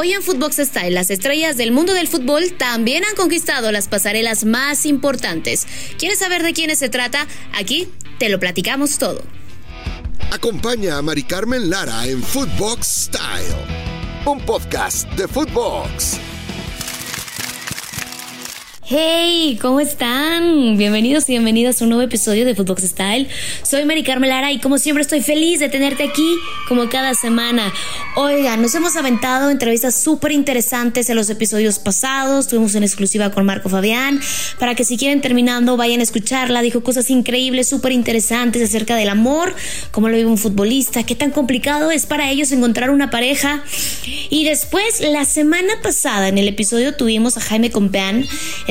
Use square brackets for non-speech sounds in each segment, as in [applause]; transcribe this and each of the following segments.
Hoy en Footbox Style, las estrellas del mundo del fútbol también han conquistado las pasarelas más importantes. ¿Quieres saber de quiénes se trata? Aquí te lo platicamos todo. Acompaña a Mari Carmen Lara en Footbox Style, un podcast de Footbox. Hey, ¿cómo están? Bienvenidos y bienvenidas a un nuevo episodio de Footbox Style. Soy Mari Carmen Lara y como siempre estoy feliz de tenerte aquí como cada semana. Oigan, nos hemos aventado entrevistas súper interesantes en los episodios pasados. Tuvimos una exclusiva con Marco Fabián para que si quieren terminando vayan a escucharla. Dijo cosas increíbles, súper interesantes acerca del amor, cómo lo vive un futbolista, qué tan complicado es para ellos encontrar una pareja. Y después, la semana pasada en el episodio tuvimos a Jaime Compeán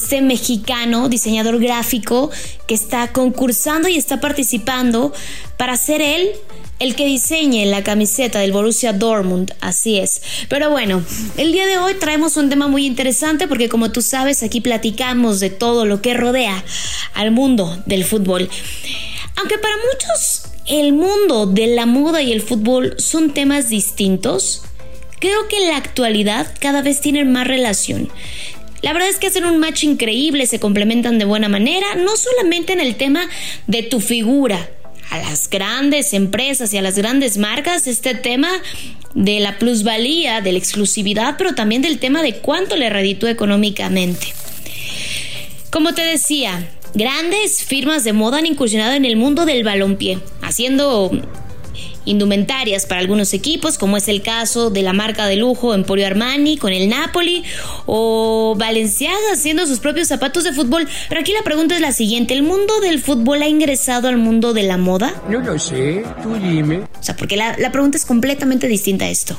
este mexicano diseñador gráfico que está concursando y está participando para ser él el que diseñe la camiseta del Borussia Dortmund, así es. Pero bueno, el día de hoy traemos un tema muy interesante porque como tú sabes, aquí platicamos de todo lo que rodea al mundo del fútbol. Aunque para muchos el mundo de la moda y el fútbol son temas distintos, creo que en la actualidad cada vez tienen más relación. La verdad es que hacen un match increíble, se complementan de buena manera, no solamente en el tema de tu figura. A las grandes empresas y a las grandes marcas, este tema de la plusvalía, de la exclusividad, pero también del tema de cuánto le reditúa económicamente. Como te decía, grandes firmas de moda han incursionado en el mundo del balompié, haciendo indumentarias para algunos equipos, como es el caso de la marca de lujo Emporio Armani con el Napoli o Valenciaga haciendo sus propios zapatos de fútbol. Pero aquí la pregunta es la siguiente, ¿el mundo del fútbol ha ingresado al mundo de la moda? No lo sé, tú dime. O sea, porque la, la pregunta es completamente distinta a esto.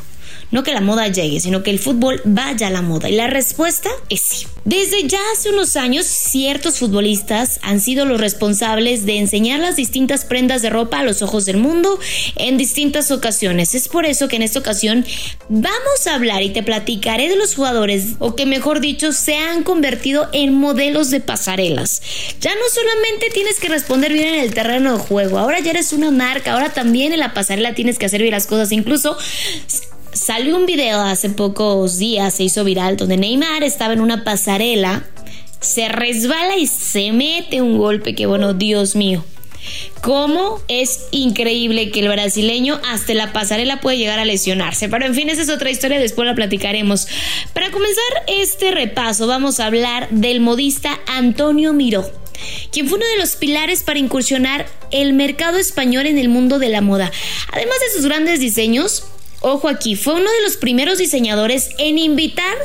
No que la moda llegue, sino que el fútbol vaya a la moda. Y la respuesta es sí. Desde ya hace unos años, ciertos futbolistas han sido los responsables de enseñar las distintas prendas de ropa a los ojos del mundo en distintas ocasiones. Es por eso que en esta ocasión vamos a hablar y te platicaré de los jugadores, o que mejor dicho, se han convertido en modelos de pasarelas. Ya no solamente tienes que responder bien en el terreno de juego, ahora ya eres una marca, ahora también en la pasarela tienes que hacer bien las cosas, incluso Salió un video hace pocos días, se hizo viral, donde Neymar estaba en una pasarela, se resbala y se mete un golpe que, bueno, Dios mío. Cómo es increíble que el brasileño hasta la pasarela puede llegar a lesionarse. Pero en fin, esa es otra historia, después la platicaremos. Para comenzar este repaso, vamos a hablar del modista Antonio Miró quien fue uno de los pilares para incursionar el mercado español en el mundo de la moda. Además de sus grandes diseños, Ojo aquí, fue uno de los primeros diseñadores en invitar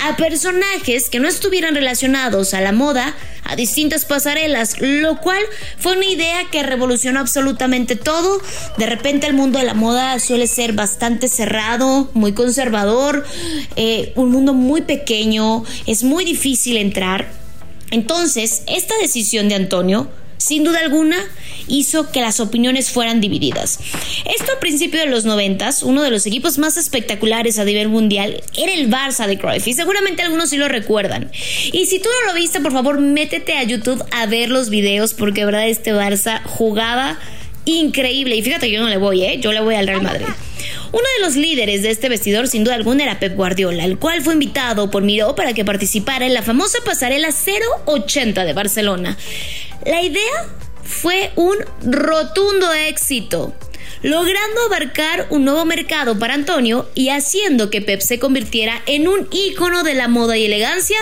a personajes que no estuvieran relacionados a la moda a distintas pasarelas, lo cual fue una idea que revolucionó absolutamente todo. De repente el mundo de la moda suele ser bastante cerrado, muy conservador, eh, un mundo muy pequeño, es muy difícil entrar. Entonces, esta decisión de Antonio sin duda alguna, hizo que las opiniones fueran divididas. Esto a principios de los noventas, uno de los equipos más espectaculares a nivel mundial era el Barça de Cruyff y seguramente algunos sí lo recuerdan. Y si tú no lo viste, por favor, métete a YouTube a ver los videos porque verdad este Barça jugaba increíble y fíjate yo no le voy, ¿eh? Yo le voy al Real Madrid. Uno de los líderes de este vestidor sin duda alguna era Pep Guardiola, el cual fue invitado por Miró para que participara en la famosa pasarela 080 de Barcelona. La idea fue un rotundo éxito, logrando abarcar un nuevo mercado para Antonio y haciendo que Pep se convirtiera en un ícono de la moda y elegancia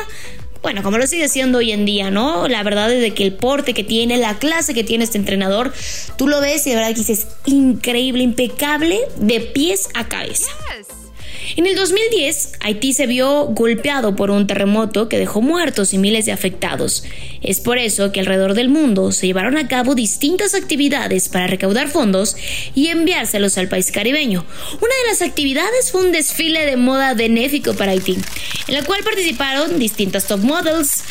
bueno, como lo sigue siendo hoy en día, ¿no? La verdad es de que el porte que tiene, la clase que tiene este entrenador, tú lo ves y de verdad que dices increíble, impecable, de pies a cabeza. En el 2010, Haití se vio golpeado por un terremoto que dejó muertos y miles de afectados. Es por eso que alrededor del mundo se llevaron a cabo distintas actividades para recaudar fondos y enviárselos al país caribeño. Una de las actividades fue un desfile de moda benéfico para Haití, en la cual participaron distintas top models,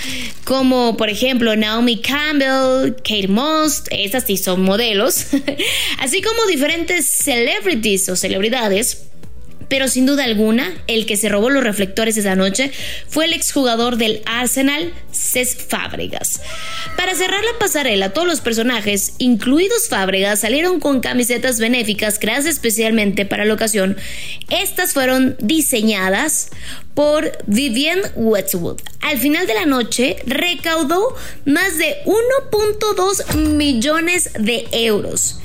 como por ejemplo Naomi Campbell, Kate Moss, estas sí son modelos, [laughs] así como diferentes celebrities o celebridades pero sin duda alguna, el que se robó los reflectores esa noche fue el exjugador del Arsenal, Cés Fábregas. Para cerrar la pasarela, todos los personajes, incluidos Fábregas, salieron con camisetas benéficas creadas especialmente para la ocasión. Estas fueron diseñadas por Vivienne Westwood. Al final de la noche recaudó más de 1.2 millones de euros.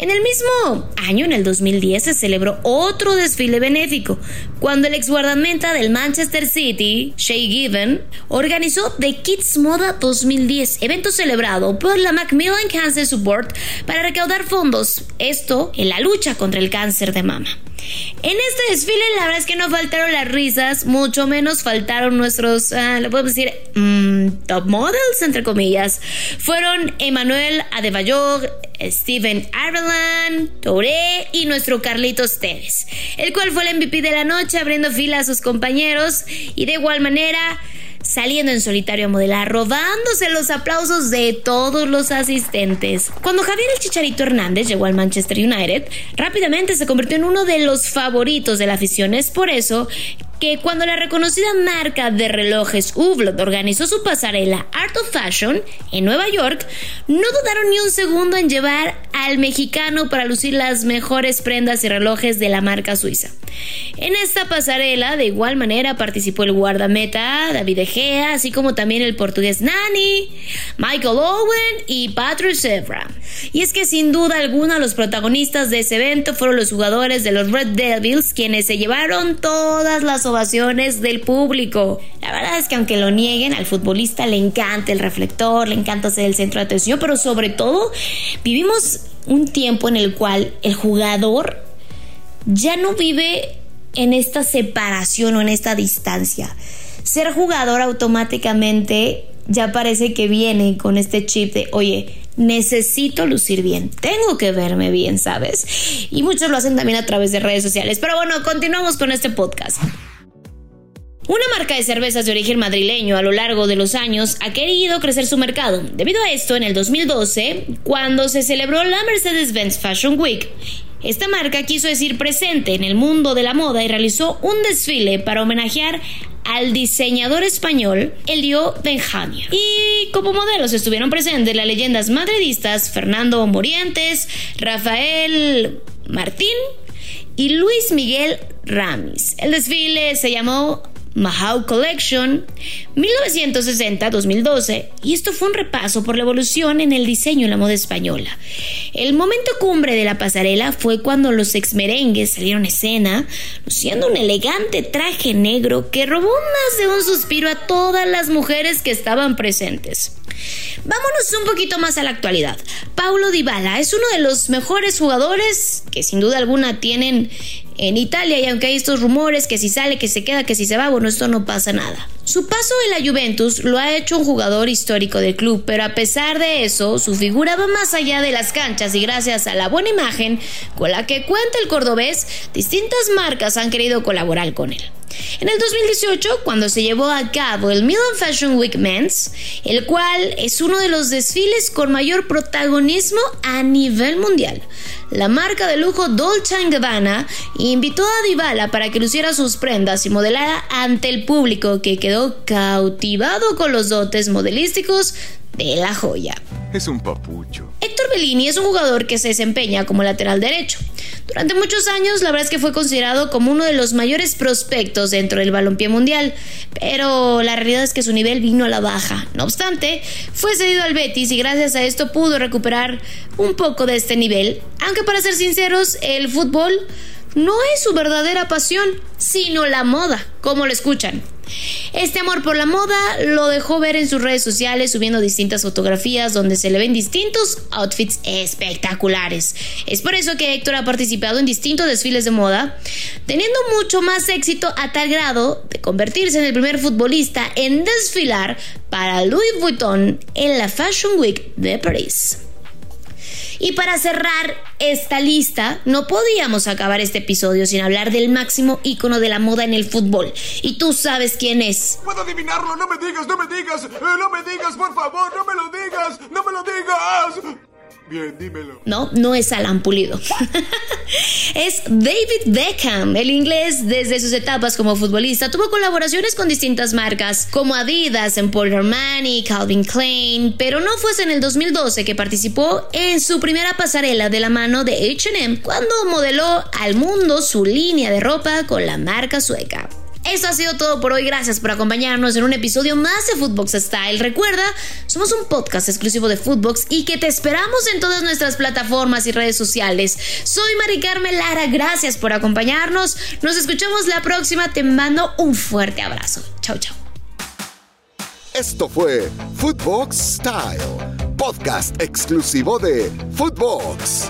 En el mismo año, en el 2010, se celebró otro desfile benéfico, cuando el ex guardameta del Manchester City, Shay Given, organizó The Kids Moda 2010, evento celebrado por la Macmillan Cancer Support para recaudar fondos, esto en la lucha contra el cáncer de mama. En este desfile la verdad es que no faltaron las risas, mucho menos faltaron nuestros, uh, le podemos decir, mm, top models, entre comillas. Fueron Emmanuel Adebayor, Steven Ireland, Touré y nuestro Carlitos Tevez, el cual fue el MVP de la noche abriendo fila a sus compañeros y de igual manera saliendo en solitario a modelar, robándose los aplausos de todos los asistentes. Cuando Javier el Chicharito Hernández llegó al Manchester United, rápidamente se convirtió en uno de los favoritos de la afición. Es por eso que cuando la reconocida marca de relojes Hublot organizó su pasarela Art of Fashion en Nueva York, no dudaron ni un segundo en llevar al mexicano para lucir las mejores prendas y relojes de la marca suiza. En esta pasarela, de igual manera, participó el guardameta David Egea, así como también el portugués Nani, Michael Owen y Patrick Sevra. Y es que sin duda alguna los protagonistas de ese evento fueron los jugadores de los Red Devils, quienes se llevaron todas las ovaciones del público. La verdad es que aunque lo nieguen, al futbolista le encanta el reflector, le encanta ser el centro de atención, pero sobre todo vivimos un tiempo en el cual el jugador ya no vive en esta separación o en esta distancia. Ser jugador automáticamente ya parece que viene con este chip de, oye, necesito lucir bien, tengo que verme bien, ¿sabes? Y muchos lo hacen también a través de redes sociales. Pero bueno, continuamos con este podcast. Una marca de cervezas de origen madrileño a lo largo de los años ha querido crecer su mercado. Debido a esto, en el 2012, cuando se celebró la Mercedes-Benz Fashion Week, esta marca quiso decir presente en el mundo de la moda y realizó un desfile para homenajear al diseñador español Elio Benjamia. Y como modelos estuvieron presentes las leyendas madridistas Fernando Morientes, Rafael Martín y Luis Miguel Ramis. El desfile se llamó Mahau Collection 1960-2012 y esto fue un repaso por la evolución en el diseño en la moda española. El momento cumbre de la pasarela fue cuando los ex merengues salieron a escena luciendo un elegante traje negro que robó más de un suspiro a todas las mujeres que estaban presentes. Vámonos un poquito más a la actualidad. Paulo Dybala es uno de los mejores jugadores que sin duda alguna tienen en Italia y aunque hay estos rumores que si sale, que se queda, que si se va, bueno, esto no pasa nada. Su paso en la Juventus lo ha hecho un jugador histórico del club, pero a pesar de eso, su figura va más allá de las canchas y gracias a la buena imagen con la que cuenta el cordobés, distintas marcas han querido colaborar con él. En el 2018, cuando se llevó a cabo el Milan Fashion Week Men's, el cual es uno de los desfiles con mayor protagonismo a nivel mundial, la marca de lujo Dolce Gabbana invitó a Dybala para que luciera sus prendas y modelara ante el público que quedó cautivado con los dotes modelísticos de la joya. Es un papucho. Héctor Bellini es un jugador que se desempeña como lateral derecho. Durante muchos años, la verdad es que fue considerado como uno de los mayores prospectos dentro del balompié mundial, pero la realidad es que su nivel vino a la baja. No obstante, fue cedido al Betis y gracias a esto pudo recuperar un poco de este nivel, aunque para ser sinceros, el fútbol no es su verdadera pasión, sino la moda, como lo escuchan. Este amor por la moda lo dejó ver en sus redes sociales subiendo distintas fotografías donde se le ven distintos outfits espectaculares. Es por eso que Héctor ha participado en distintos desfiles de moda, teniendo mucho más éxito a tal grado de convertirse en el primer futbolista en desfilar para Louis Vuitton en la Fashion Week de París. Y para cerrar esta lista, no podíamos acabar este episodio sin hablar del máximo ícono de la moda en el fútbol. Y tú sabes quién es. Puedo adivinarlo, no me digas, no me digas, eh, no me digas, por favor, no me lo digas, no me lo digas. No, no es Alan Pulido. [laughs] es David Beckham. El inglés, desde sus etapas como futbolista, tuvo colaboraciones con distintas marcas, como Adidas, Emporio Armani, Calvin Klein, pero no fue en el 2012 que participó en su primera pasarela de la mano de HM, cuando modeló al mundo su línea de ropa con la marca sueca. Eso ha sido todo por hoy. Gracias por acompañarnos en un episodio más de Footbox Style. Recuerda, somos un podcast exclusivo de Footbox y que te esperamos en todas nuestras plataformas y redes sociales. Soy Mari Carmen Lara. Gracias por acompañarnos. Nos escuchamos la próxima. Te mando un fuerte abrazo. Chau, chau. Esto fue Footbox Style, podcast exclusivo de Footbox.